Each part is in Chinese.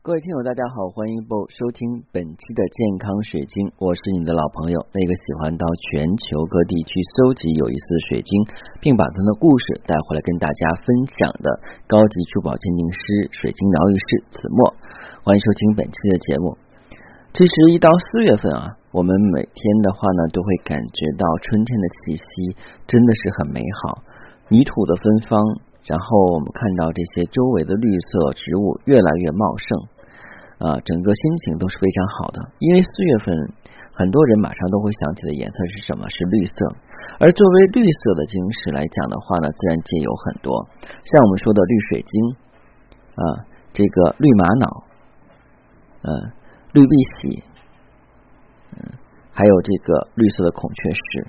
各位听友，大家好，欢迎收听本期的健康水晶，我是你的老朋友，那个喜欢到全球各地去搜集有意思的水晶，并把它的故事带回来跟大家分享的高级珠宝鉴定师、水晶疗愈师子墨，欢迎收听本期的节目。其实一到四月份啊，我们每天的话呢，都会感觉到春天的气息真的是很美好，泥土的芬芳。然后我们看到这些周围的绿色植物越来越茂盛，啊，整个心情都是非常好的。因为四月份很多人马上都会想起的颜色是什么？是绿色。而作为绿色的晶石来讲的话呢，自然界有很多，像我们说的绿水晶，啊，这个绿玛瑙，嗯，绿碧玺，嗯，还有这个绿色的孔雀石。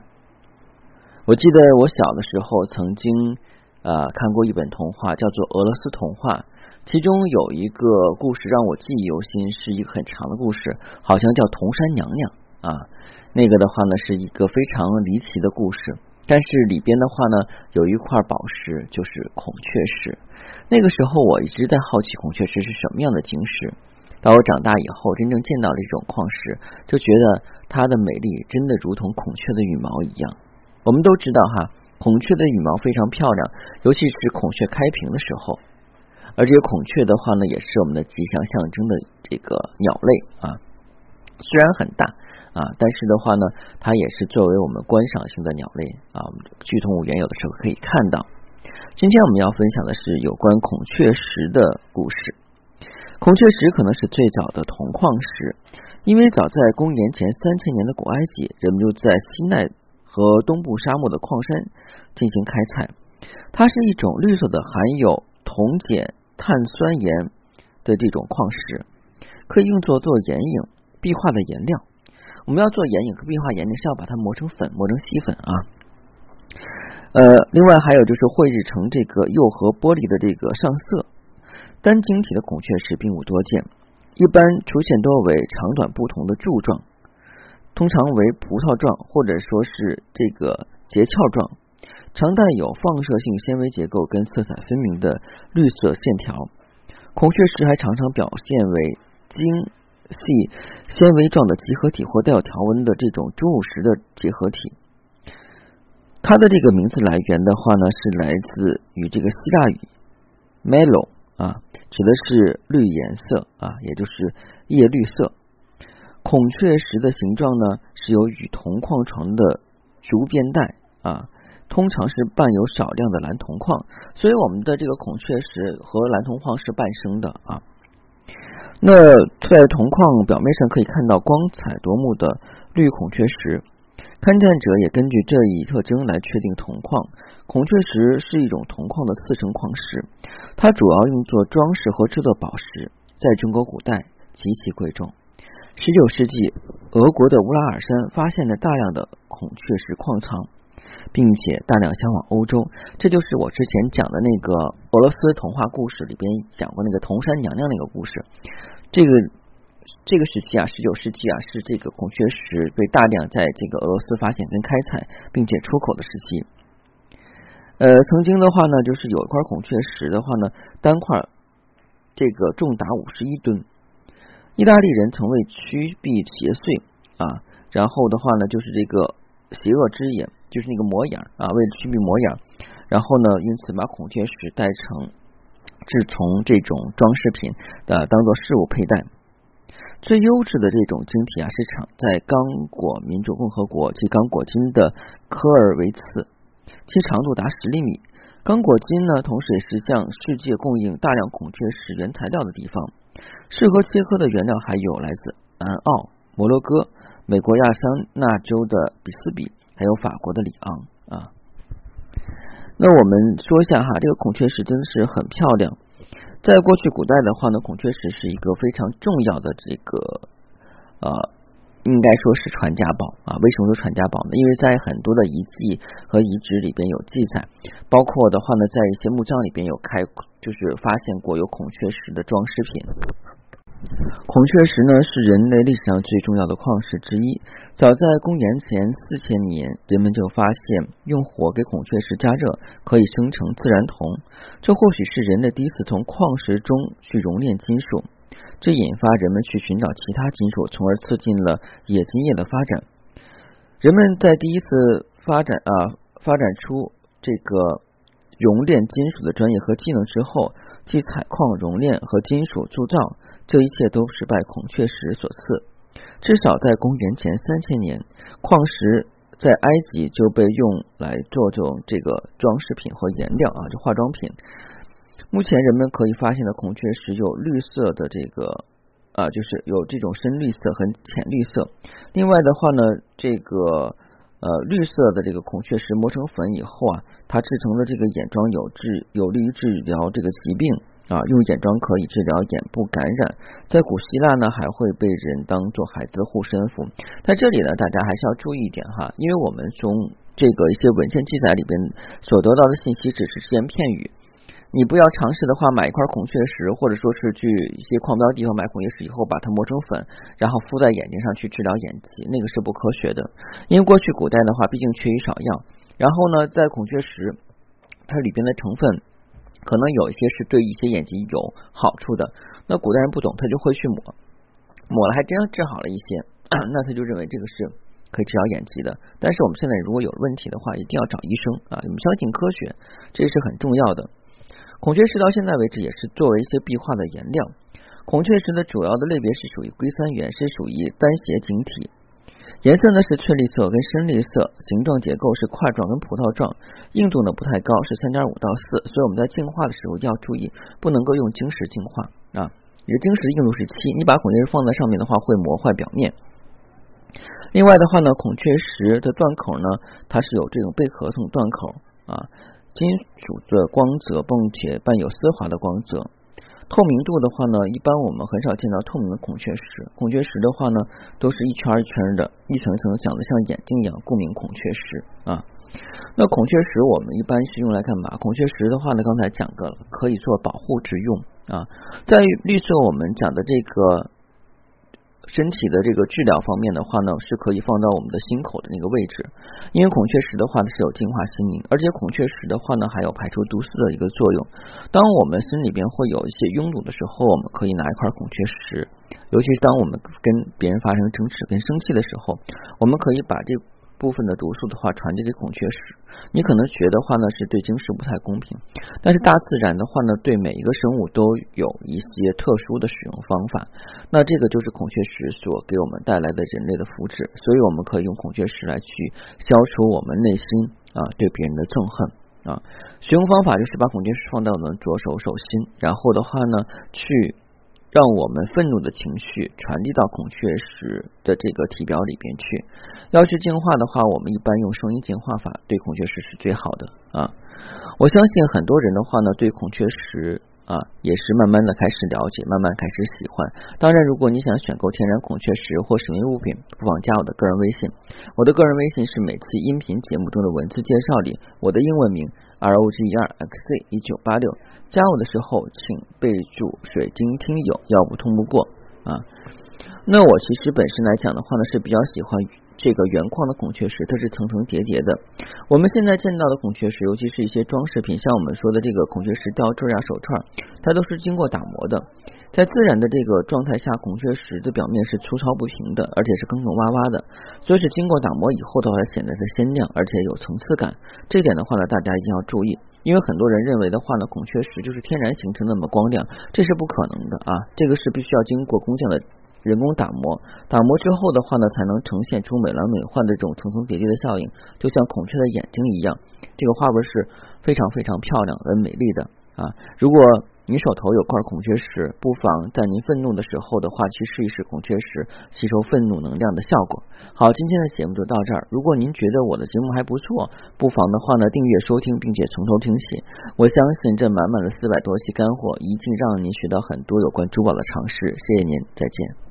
我记得我小的时候曾经。呃，看过一本童话，叫做《俄罗斯童话》，其中有一个故事让我记忆犹新，是一个很长的故事，好像叫《铜山娘娘》啊。那个的话呢，是一个非常离奇的故事，但是里边的话呢，有一块宝石，就是孔雀石。那个时候我一直在好奇孔雀石是什么样的晶石。到我长大以后，真正见到了这种矿石，就觉得它的美丽真的如同孔雀的羽毛一样。我们都知道哈。孔雀的羽毛非常漂亮，尤其是孔雀开屏的时候。而这个孔雀的话呢，也是我们的吉祥象征的这个鸟类啊。虽然很大啊，但是的话呢，它也是作为我们观赏性的鸟类啊。我们剧动物园有的时候可以看到。今天我们要分享的是有关孔雀石的故事。孔雀石可能是最早的铜矿石，因为早在公元前三千年的古埃及，人们就在西奈。和东部沙漠的矿山进行开采，它是一种绿色的含有铜碱碳酸盐的这种矿石，可以用作做眼影、壁画的颜料。我们要做眼影和壁画颜料，是要把它磨成粉，磨成细粉啊。呃，另外还有就是绘制成这个釉和玻璃的这个上色。单晶体的孔雀石并不多见，一般出现多为长短不同的柱状。通常为葡萄状，或者说是这个结壳状，常带有放射性纤维结构跟色彩分明的绿色线条。孔雀石还常常表现为精细纤维状的集合体，或带有条纹的这种钟乳石的结合体。它的这个名字来源的话呢，是来自于这个希腊语 “melo” 啊，指的是绿颜色啊，也就是叶绿色。孔雀石的形状呢，是由与铜矿床的逐变带啊，通常是伴有少量的蓝铜矿，所以我们的这个孔雀石和蓝铜矿是伴生的啊。那在铜矿表面上可以看到光彩夺目的绿孔雀石，勘探者也根据这一特征来确定铜矿。孔雀石是一种铜矿的次生矿石，它主要用作装饰和制作宝石，在中国古代极其贵重。十九世纪，俄国的乌拉尔山发现了大量的孔雀石矿藏，并且大量销往欧洲。这就是我之前讲的那个俄罗斯童话故事里边讲过那个铜山娘娘那个故事。这个这个时期啊，十九世纪啊，是这个孔雀石被大量在这个俄罗斯发现跟开采，并且出口的时期。呃，曾经的话呢，就是有一块孔雀石的话呢，单块这个重达五十一吨。意大利人曾为驱避邪祟啊，然后的话呢，就是这个邪恶之眼，就是那个魔眼啊，为了驱避魔眼，然后呢，因此把孔雀石戴成制从这种装饰品的，当做饰物佩戴。最优质的这种晶体啊，是产在刚果民主共和国及刚果金的科尔维茨，其长度达十厘米。刚果金呢，同时也是向世界供应大量孔雀石原材料的地方。适合切割的原料还有来自南澳、摩洛哥、美国亚桑那州的比斯比，还有法国的里昂啊。那我们说一下哈，这个孔雀石真的是很漂亮。在过去古代的话呢，孔雀石是一个非常重要的这个呃。应该说是传家宝啊！为什么说传家宝呢？因为在很多的遗迹和遗址里边有记载，包括的话呢，在一些墓葬里边有开，就是发现过有孔雀石的装饰品。孔雀石呢是人类历史上最重要的矿石之一。早在公元前四千年，人们就发现用火给孔雀石加热可以生成自然铜，这或许是人类第一次从矿石中去熔炼金属。这引发人们去寻找其他金属，从而促进了冶金业的发展。人们在第一次发展啊发展出这个熔炼金属的专业和技能之后，即采矿、熔炼和金属铸造，这一切都是拜孔雀石所赐。至少在公元前三千年，矿石在埃及就被用来做这种这个装饰品和颜料啊，就化妆品。目前人们可以发现的孔雀石有绿色的这个啊，就是有这种深绿色和浅绿色。另外的话呢，这个呃绿色的这个孔雀石磨成粉以后啊，它制成的这个眼妆有治有利于治疗这个疾病。啊，用眼妆可以治疗眼部感染，在古希腊呢，还会被人当做孩子护身符。在这里呢，大家还是要注意一点哈，因为我们从这个一些文献记载里边所得到的信息只是只言片语，你不要尝试的话，买一块孔雀石，或者说是去一些矿标地方买孔雀石以后，把它磨成粉，然后敷在眼睛上去治疗眼疾，那个是不科学的。因为过去古代的话，毕竟缺医少药，然后呢，在孔雀石它里边的成分。可能有一些是对一些眼疾有好处的，那古代人不懂，他就会去抹，抹了还真治好了一些，那他就认为这个是可以治疗眼疾的。但是我们现在如果有问题的话，一定要找医生啊！我们相信科学，这是很重要的。孔雀石到现在为止也是作为一些壁画的颜料。孔雀石的主要的类别是属于硅酸盐，是属于单斜晶体。颜色呢是翠绿色跟深绿色，形状结构是块状跟葡萄状，硬度呢不太高，是三点五到四，所以我们在净化的时候要注意，不能够用晶石净化啊。你的晶石硬度是七，你把孔雀石放在上面的话会磨坏表面。另外的话呢，孔雀石的断口呢，它是有这种贝壳种断口啊，金属的光泽并且伴有丝滑的光泽。透明度的话呢，一般我们很少见到透明的孔雀石。孔雀石的话呢，都是一圈一圈的，一层层长得像眼睛一样，故名孔雀石啊。那孔雀石我们一般是用来干嘛？孔雀石的话呢，刚才讲过了，可以做保护之用啊。在绿色我们讲的这个。身体的这个治疗方面的话呢，是可以放到我们的心口的那个位置，因为孔雀石的话呢是有净化心灵，而且孔雀石的话呢还有排除毒素的一个作用。当我们心里边会有一些拥堵的时候，我们可以拿一块孔雀石，尤其是当我们跟别人发生争执跟生气的时候，我们可以把这。部分的毒素的话传递给孔雀石，你可能觉得话呢是对晶石不太公平，但是大自然的话呢对每一个生物都有一些特殊的使用方法，那这个就是孔雀石所给我们带来的人类的福祉，所以我们可以用孔雀石来去消除我们内心啊对别人的憎恨啊。使用方法就是把孔雀石放在我们左手手心，然后的话呢去。让我们愤怒的情绪传递到孔雀石的这个体表里边去。要去净化的话，我们一般用声音净化法，对孔雀石是最好的啊。我相信很多人的话呢，对孔雀石。啊，也是慢慢的开始了解，慢慢开始喜欢。当然，如果你想选购天然孔雀石或神秘物品，不妨加我的个人微信。我的个人微信是每期音频节目中的文字介绍里我的英文名 R O G E R X C 一九八六。加我的时候请备注“水晶听友”，要不通不过啊。那我其实本身来讲的话呢，是比较喜欢。这个原矿的孔雀石，它是层层叠叠的。我们现在见到的孔雀石，尤其是一些装饰品，像我们说的这个孔雀石吊坠呀、手串，它都是经过打磨的。在自然的这个状态下，孔雀石的表面是粗糙不平的，而且是坑坑洼洼的，所以是经过打磨以后的话，显得是鲜亮，而且有层次感。这点的话呢，大家一定要注意，因为很多人认为的话呢，孔雀石就是天然形成那么光亮，这是不可能的啊！这个是必须要经过工匠的。人工打磨，打磨之后的话呢，才能呈现出美轮美奂的这种层层叠叠的效应，就像孔雀的眼睛一样。这个花纹是非常非常漂亮和美丽的啊！如果你手头有块孔雀石，不妨在您愤怒的时候的话，去试一试孔雀石吸收愤怒能量的效果。好，今天的节目就到这儿。如果您觉得我的节目还不错，不妨的话呢，订阅收听，并且从头听起。我相信这满满的四百多期干货，一定让您学到很多有关珠宝的常识。谢谢您，再见。